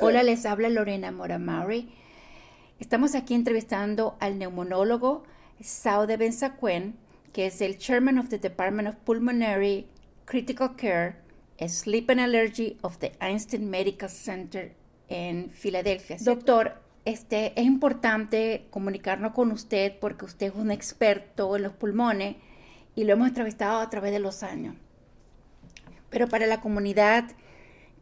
Hola, les habla Lorena Moramari. Estamos aquí entrevistando al neumonólogo Saude Bensaquen, que es el Chairman of the Department of Pulmonary Critical Care, Sleep and Allergy of the Einstein Medical Center en Filadelfia. Doctor, este, es importante comunicarnos con usted porque usted es un experto en los pulmones y lo hemos entrevistado a través de los años. Pero para la comunidad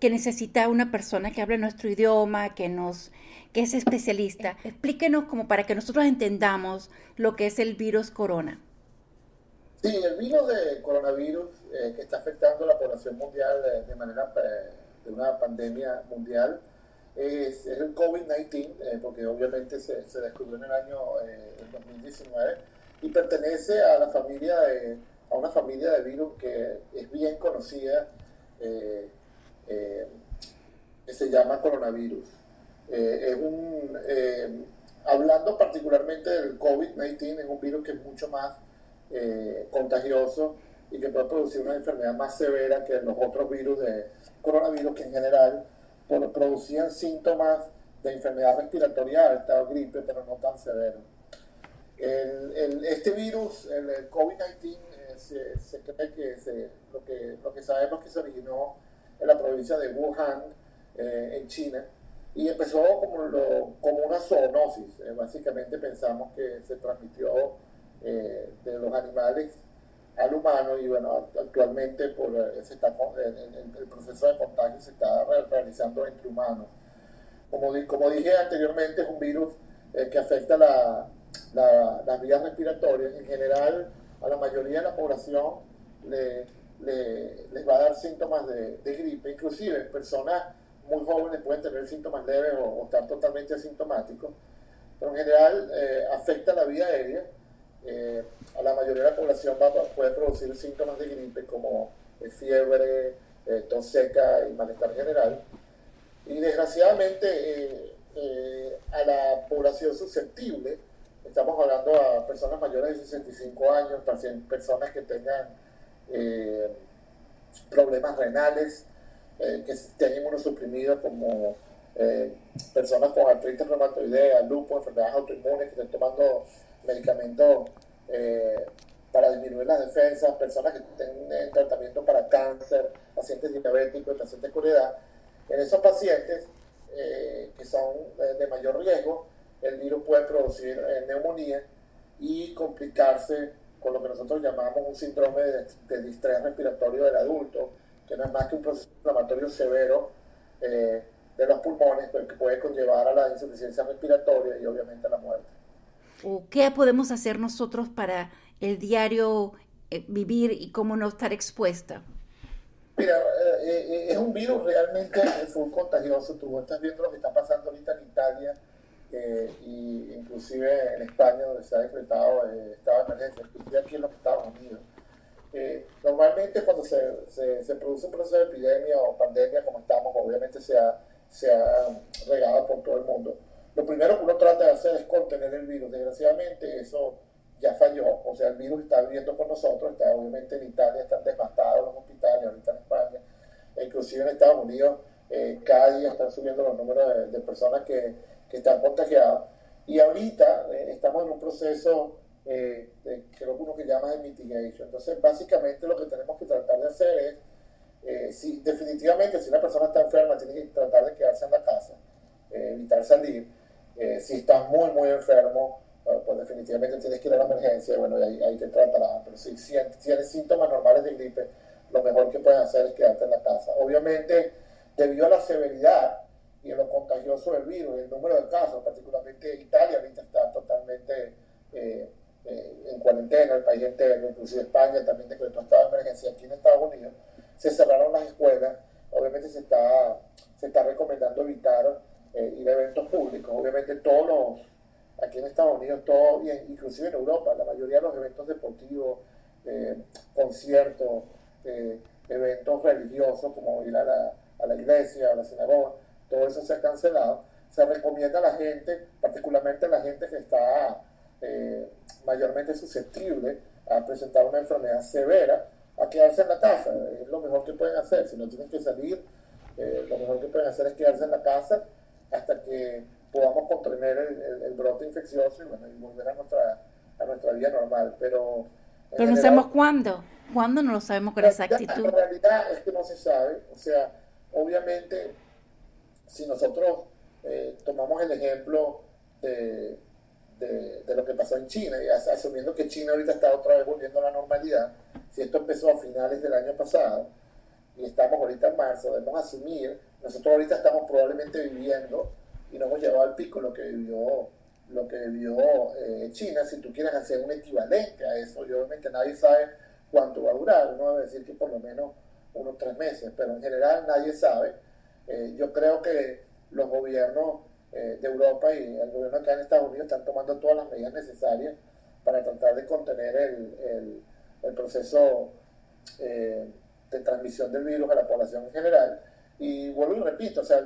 que necesita una persona que hable nuestro idioma, que nos que es especialista, explíquenos como para que nosotros entendamos lo que es el virus corona. Sí, el virus de coronavirus eh, que está afectando a la población mundial eh, de manera eh, de una pandemia mundial es, el COVID-19, porque obviamente se, descubrió en el año 2019 y pertenece a la familia a una familia de virus que es bien conocida, que se llama coronavirus. es un, hablando particularmente del COVID-19, es un virus que es mucho más eh, contagioso y que puede producir una enfermedad más severa que los otros virus de coronavirus que en general producían síntomas de enfermedad respiratoria alta o gripe, pero no tan severo. este virus, el, COVID-19, eh, se, cree que lo, que lo que sabemos que se originó en la provincia de Wuhan, eh, en China, y empezó como, como una zoonosis. básicamente pensamos que se transmitió eh, de los animales al humano y bueno, actualmente por, eh, se está, el, proceso de contagio se está realizando entre humanos. Como, como dije anteriormente, es un virus eh, que afecta la, las vías respiratorias. En general, a la mayoría de la población le, les va a dar síntomas de, gripe, inclusive personas muy jóvenes pueden tener síntomas leves o, estar totalmente asintomáticos, pero en general afecta la vía aérea. Eh, a la mayoría de la población puede producir síntomas de gripe como eh, fiebre, eh, tos seca y malestar general. Y desgraciadamente a la población susceptible, estamos hablando a personas mayores de 65 años, personas que tengan problemas renales, que estén inmunosuprimidos como personas con artritis reumatoidea, lupus, enfermedades autoinmunes que estén tomando medicamentos eh, para disminuir las defensas, personas que estén en tratamiento para cáncer, pacientes diabéticos, pacientes con edad. En esos pacientes eh, que son de mayor riesgo, el virus puede producir eh, neumonía y complicarse con lo que nosotros llamamos un síndrome de, de distrés respiratorio del adulto, que no es más que un proceso inflamatorio severo de los pulmones, que puede conllevar a la insuficiencia respiratoria y obviamente a la muerte qué podemos hacer nosotros para el diario eh, vivir y cómo no estar expuesta? Mira, eh, eh, es un virus realmente muy contagioso. Tú estás viendo lo que está pasando ahorita en Italia y inclusive en España, donde se ha decretado estado de emergencia, inclusive aquí en los Estados Unidos. normalmente cuando se, se, produce un proceso de epidemia o pandemia como estamos, obviamente se ha, se ha regado por todo el mundo lo primero que uno trata de hacer es contener el virus. Desgraciadamente eso ya falló, o sea, el virus está viviendo con nosotros, está obviamente en Italia, están devastados los hospitales, ahorita en España, e inclusive en Estados Unidos, eh, cada día están subiendo los números de, personas que, que, están contagiadas. Y ahorita eh, estamos en un proceso, eh, de, que uno que llama de mitigation. Entonces, básicamente lo que tenemos que tratar de hacer es, eh, si definitivamente si una persona está enferma, tiene que tratar de quedarse en la casa, evitar salir eh, si estás muy, muy enfermo, pues definitivamente tienes que ir a la emergencia, bueno, ahí, ahí te tratarán. Pero si, si, tienes síntomas normales de gripe, lo mejor que puedes hacer es quedarte en la casa. Obviamente, debido a la severidad y a lo contagioso del virus, el número de casos, particularmente Italia ahorita está totalmente eh, eh, en cuarentena, el país entero, inclusive España también decretó estado de emergencia aquí en Estados Unidos, se cerraron las escuelas, obviamente se está, se está recomendando evitar eh, y de eventos públicos. Obviamente todos los, aquí en Estados Unidos, todo, inclusive en Europa, la mayoría de los eventos deportivos, conciertos, eventos religiosos como ir a la, a la iglesia, a la sinagoga, todo eso se ha cancelado. Se recomienda a la gente, particularmente a la gente que está mayormente susceptible a presentar una enfermedad severa, a quedarse en la casa. Es lo mejor que pueden hacer. Si no tienen que salir, eh, lo mejor que pueden hacer es quedarse en la casa hasta que podamos contener el, brote infeccioso y, bueno, y volver a nuestra, a nuestra vida normal. Pero, Pero no sabemos cuándo. ¿Cuándo no lo sabemos con exactitud? La realidad es que no se sabe. O sea, obviamente, si nosotros eh, tomamos el ejemplo de, de, lo que pasó en China, y asumiendo que China ahorita está otra vez volviendo a la normalidad, si esto empezó a finales del año pasado y estamos ahorita en marzo, debemos asumir, nosotros ahorita estamos probablemente viviendo y no hemos llevado al pico lo que vivió lo que vivió eh, China, si tú quieres hacer un equivalente a eso, y obviamente nadie sabe cuánto va a durar, uno debe decir que por lo menos unos tres meses, pero en general nadie sabe. Eh, yo creo que los gobiernos eh, de Europa y el gobierno acá en Estados Unidos están tomando todas las medidas necesarias para tratar de contener el, el, proceso eh, de transmisión del virus a la población en general. Y vuelvo y repito, o sea,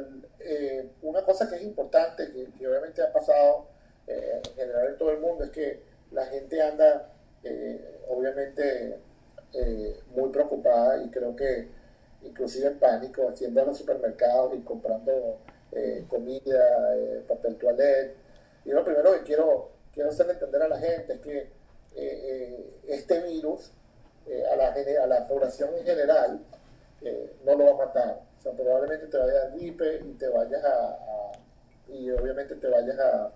una cosa que es importante, que, obviamente ha pasado en general en todo el mundo, es que la gente anda, obviamente, muy preocupada y creo que inclusive en pánico, haciendo a los supermercados y comprando eh, comida, eh, papel toilette. Y lo primero que quiero, quiero hacerle entender a la gente es que eh, este virus a, la, a la población en general no lo va a matar. O sea, probablemente te vaya a gripe y te vayas a, y obviamente te vayas a,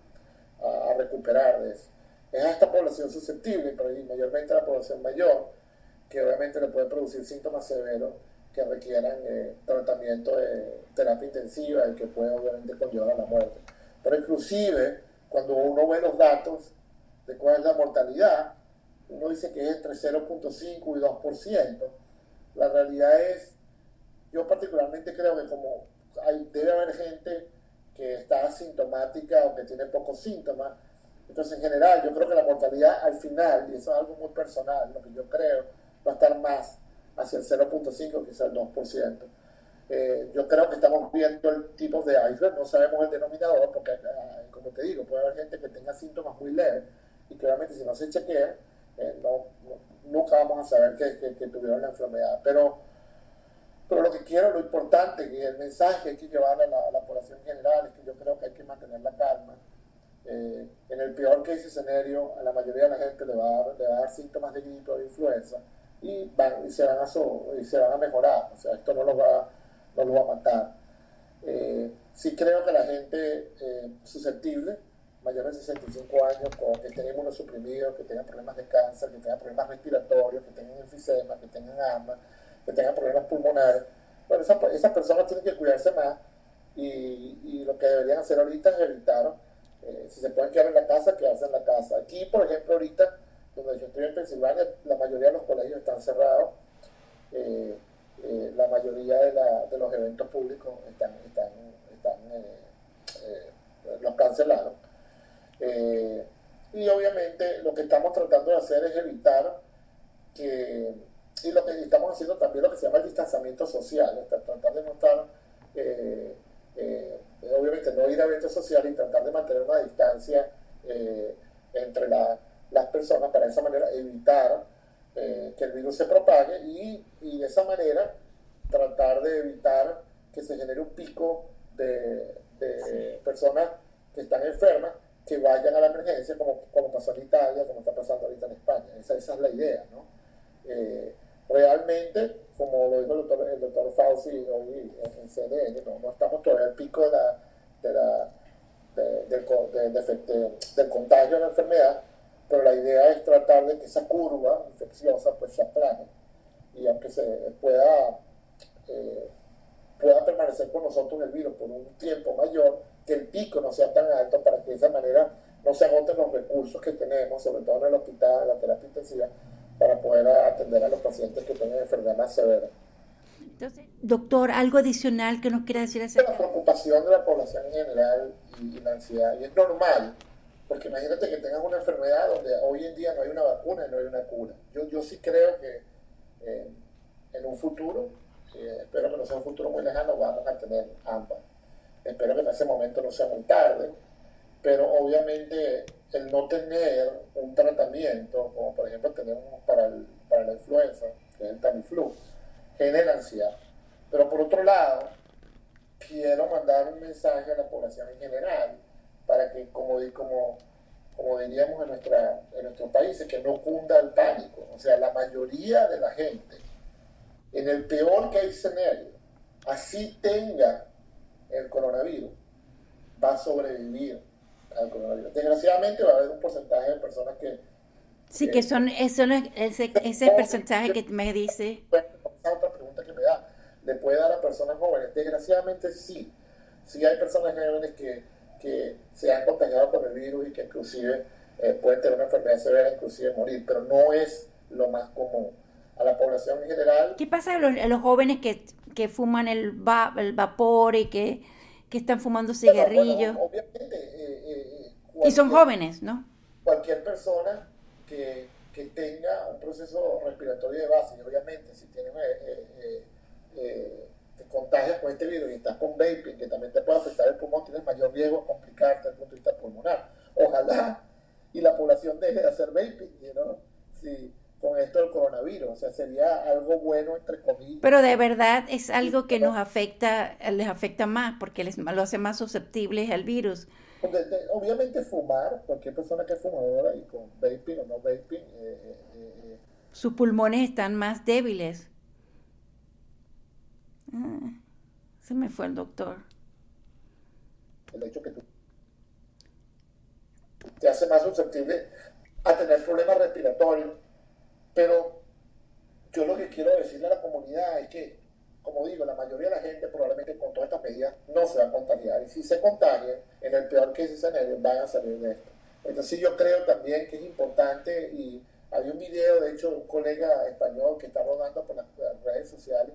a, recuperar de eso. Es a esta población susceptible, pero mayormente a la población mayor, que obviamente le puede producir síntomas severos que requieran eh, tratamiento de terapia intensiva y que puede obviamente conllevar a la muerte. Pero inclusive cuando uno ve los datos de cuál es la mortalidad, uno dice que es entre 0.5 y 2%. La realidad es, yo particularmente creo que como hay, debe haber gente que está asintomática o que tiene pocos síntomas, entonces en general yo creo que la mortalidad al final, y eso es algo muy personal, lo que yo creo, va a estar más hacia el 0.5, quizás el 2%. Eh, yo creo que estamos viendo el tipo de iceberg, no sabemos el denominador, porque, ah, como te digo, puede haber gente que tenga síntomas muy leves y que obviamente si no se chequea, eh, no, nunca vamos a saber que, que, tuvieron la enfermedad. Pero, pero lo que quiero, lo importante, y el mensaje que hay que llevar a la, población general es que yo creo que hay que mantener la calma. Eh, en el peor case escenario, a la mayoría de la gente le va a dar, le va a dar síntomas de gripe o de influenza y, van, y, se van a y se van a mejorar. O sea, esto no los va, no los va a matar. Eh, sí creo que la gente eh, susceptible, mayores de 65 años, con, que tengan inmunosuprimidos, que tengan problemas de cáncer, que tengan problemas respiratorios, que tengan enfisema, que tengan asma, que tengan problemas pulmonares, bueno, esas, esas personas tienen que cuidarse más y, y, lo que deberían hacer ahorita es evitar, eh, si se pueden quedar en la casa, quedarse en la casa. Aquí, por ejemplo, ahorita donde yo estoy en Pensilvania, la mayoría de los colegios están cerrados, eh, eh, la mayoría de, la, de, los eventos públicos están, están, están eh, los cancelaron. y obviamente lo que estamos tratando de hacer es evitar que, y lo que estamos haciendo también lo que se llama el distanciamiento social, tratar de no obviamente no ir a eventos sociales y tratar de mantener una distancia entre la las personas para de esa manera evitar eh, que el virus se propague y, y, de esa manera tratar de evitar que se genere un pico de, de personas que están enfermas que vayan a la emergencia como, como pasó en Italia, como está pasando ahorita en España. Esa, esa es la idea, ¿no? Eh, realmente, como lo dijo el doctor, el doctor Fauci hoy en, CNN, no, no, estamos todavía al pico de la, de la, de, del contagio de la enfermedad, pero la idea es tratar de que esa curva infecciosa pues se aplane y aunque se pueda, eh, pueda permanecer con nosotros el virus por un tiempo mayor, que el pico no sea tan alto para que de esa manera no se agoten los recursos que tenemos, sobre todo en el hospital, en la terapia intensiva, para poder atender a los pacientes que tienen enfermedad más severa. Entonces, doctor, algo adicional que nos quiera decir acerca La preocupación de la población en general y la ansiedad, y es normal, porque imagínate que tengas una enfermedad donde hoy en día no hay una vacuna y no hay una cura. Yo, yo sí creo que eh, en un futuro, eh, espero que no sea un futuro muy lejano, vamos a tener ambas. Espero que en ese momento no sea muy tarde, pero obviamente el no tener un tratamiento, como por ejemplo tenemos para, para la influenza, que es el Tamiflu, genera ansiedad. Pero por otro lado, quiero mandar un mensaje a la población en general para que, como, como, como diríamos en, nuestra, en nuestros países, que no cunda el pánico. O sea, la mayoría de la gente, en el peor case escenario, así tenga el coronavirus, va a sobrevivir al coronavirus. Desgraciadamente va a haber un porcentaje de personas que... Sí, que son, eso ese, ese porcentaje que me dice... Otra pregunta que me da, ¿le puede dar a personas jóvenes? Desgraciadamente sí. Sí hay personas jóvenes que que se han contagiado con el virus y que inclusive eh, pueden tener una enfermedad severa, inclusive morir, pero no es lo más común. A la población en general... ¿Qué pasa a los, los jóvenes que, que fuman el, va, el, vapor y que, que están fumando cigarrillos? obviamente... Eh, eh, y son jóvenes, ¿no? Cualquier persona que, que, tenga un proceso respiratorio de base, y obviamente si tiene te contagias con este virus y estás con vaping, que también te puede afectar el pulmón, tienes mayor riesgo de complicarte desde el punto de vista pulmonar. Ojalá y la población deje de hacer vaping, ¿no? Si, con esto del coronavirus, o sea, sería algo bueno entre comillas. Pero de verdad es algo que nos afecta, les afecta más, porque les lo hace más susceptibles al virus. obviamente fumar, cualquier persona que es fumadora y con vaping o no vaping, eh, eh, eh, sus pulmones están más débiles. Ah, se me fue el doctor. El hecho que tú te hace más susceptible a tener problemas respiratorios. Pero yo lo que quiero decirle a la comunidad es que, como digo, la mayoría de la gente probablemente con todas estas medidas no se va a contagiar. Y si se contagian, en el peor que se escenario, van a salir de esto. Entonces yo creo también que es importante, y hay un video, de hecho, un colega español que está rodando por las redes sociales,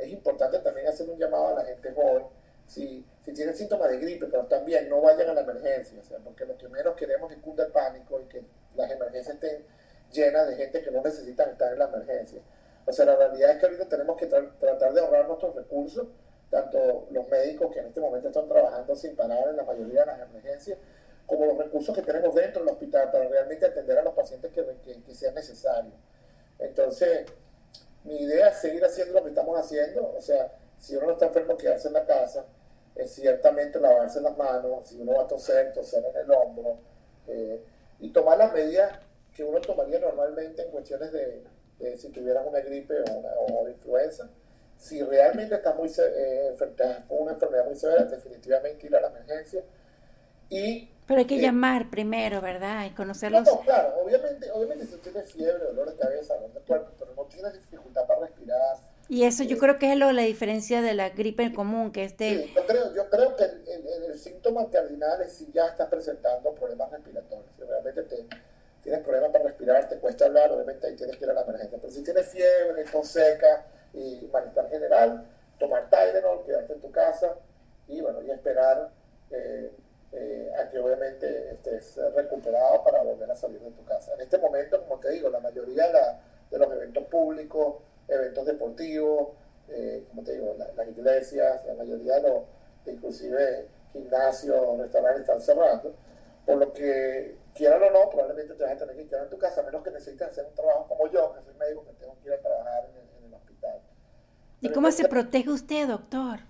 es importante también hacer un llamado a la gente joven. Si, si tienen síntomas de gripe, pero también no vayan a la emergencia, o sea, porque lo que menos queremos es cunda el pánico y que las emergencias estén llenas de gente que no necesitan estar en la emergencia. O sea, la realidad es que ahorita tenemos que tratar de ahorrar nuestros recursos, tanto los médicos que en este momento están trabajando sin parar en la mayoría de las emergencias, como los recursos que tenemos dentro del hospital para realmente atender a los pacientes que, que, que sean necesarios. Entonces, mi idea es seguir haciendo lo que estamos haciendo, o sea, si uno no está enfermo, quedarse en la casa, es ciertamente lavarse las manos, si uno va a toser, toser en el hombro, eh, y tomar las medidas que uno tomaría normalmente en cuestiones de, si tuvieras una gripe o una, influenza. Si realmente estás muy eh, con una enfermedad muy severa, definitivamente ir a la emergencia. Y pero hay que llamar primero, ¿verdad? Y conocerlos. No, claro, obviamente, obviamente si tienes fiebre, dolor de cabeza, dolor de cuerpo, pero no tienes dificultad para respirar. Y eso yo creo que es lo, la diferencia de la gripe común, que este... Sí, yo creo, yo creo que el, el, síntoma cardinal es si ya estás presentando problemas respiratorios. Si realmente te, tienes problemas para respirar, te cuesta hablar, obviamente ahí tienes que ir a la emergencia. Pero si tienes fiebre, tos seca y malestar general, tomar Tylenol, quedarte en tu casa y bueno, y esperar... Eh, eh, a que obviamente estés recuperado para volver a salir de tu casa. En este momento, como te digo, la mayoría de, los eventos públicos, eventos deportivos, eh, como te digo, las iglesias, la mayoría de los, inclusive gimnasios, restaurantes están cerrando, por lo que quieran o no, probablemente te vas a tener que quedar en tu casa, a menos que necesites hacer un trabajo como yo, que soy médico, que tengo que ir a trabajar en el, hospital. ¿Y cómo se protege usted, doctor?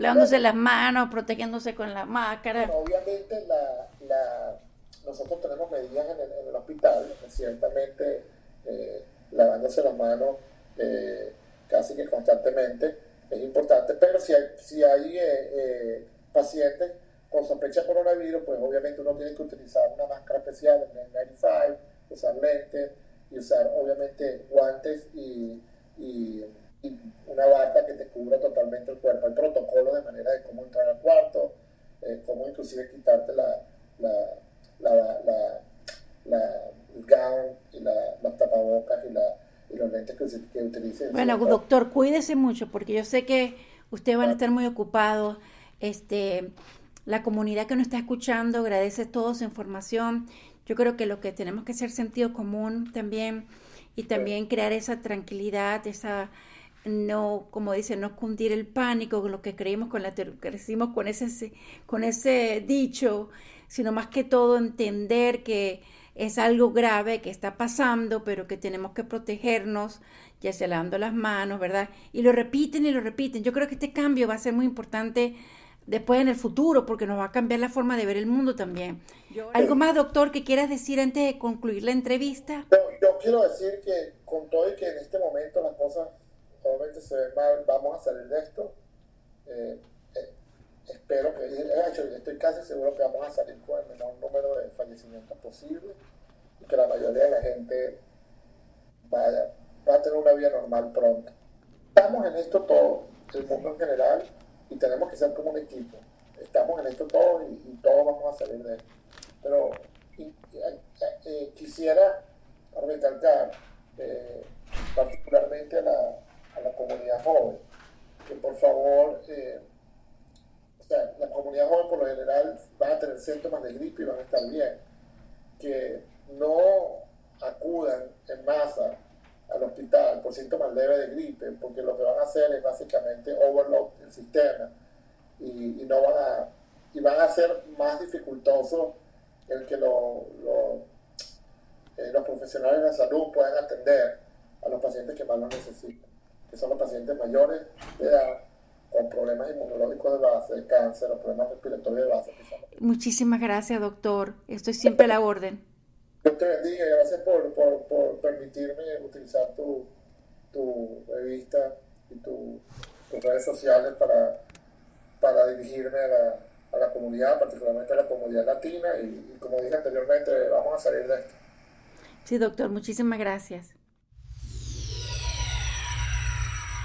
lavándose las manos, protegiéndose con la máscara. obviamente la, nosotros tenemos medidas en el, hospital, ciertamente eh, lavándose las manos eh, casi que constantemente es importante, pero si hay, si hay eh, pacientes con sospecha de coronavirus, pues obviamente uno tiene que utilizar una máscara especial, el N95, usar lentes y usar obviamente guantes y una bata que te cubra totalmente el cuerpo. Hay protocolo de manera de cómo entrar al cuarto, eh, cómo inclusive quitarte la, la, la, la, el gown y los tapabocas y, y, los lentes que, que utilices. Bueno, doctor, cuídese mucho porque yo sé que ustedes van a estar muy ocupados. Este, la comunidad que nos está escuchando agradece toda su información. Yo creo que lo que tenemos que hacer sentido común también y también crear esa tranquilidad, esa no, como dice, no cundir el pánico, con lo que creímos con la crecimos con ese, con ese dicho, sino más que todo entender que es algo grave que está pasando, pero que tenemos que protegernos, ya sea lavando las manos, ¿verdad? Y lo repiten y lo repiten. Yo creo que este cambio va a ser muy importante después en el futuro, porque nos va a cambiar la forma de ver el mundo también. ¿Algo más, doctor, que quieras decir antes de concluir la entrevista? Yo, quiero decir que con todo y que en este momento las cosas obviamente se ven mal, vamos a salir de esto. Eh, espero que, de hecho, estoy casi seguro que vamos a salir con el menor número de fallecimientos posible y que la mayoría de la gente va a tener una vida normal pronto. Estamos en esto todo, el mundo en general, y tenemos que ser como un equipo. Estamos en esto todos y, todos vamos a salir de esto. Pero eh, quisiera recalcar eh, particularmente a la, a la, comunidad joven, que por favor, eh, sea, la comunidad joven por lo general va a tener síntomas de gripe y van a estar bien, que no acudan en masa al hospital por síntomas leves de gripe, porque lo que van a hacer es básicamente overload el sistema. Y, no van a, y van a ser más dificultoso el que lo, eh, los profesionales de la salud puedan atender a los pacientes que más lo necesitan, que son los pacientes mayores de edad con problemas inmunológicos de base, cáncer o problemas respiratorios de base. Muchísimas gracias, doctor. Estoy siempre a la orden. Dios te bendiga, gracias por, por, por permitirme utilizar tu, tu revista y tu, tus redes sociales para, para dirigirme a la, a la, comunidad, particularmente a la comunidad latina y, y como dije anteriormente, vamos a salir de esto. Sí, doctor, muchísimas gracias.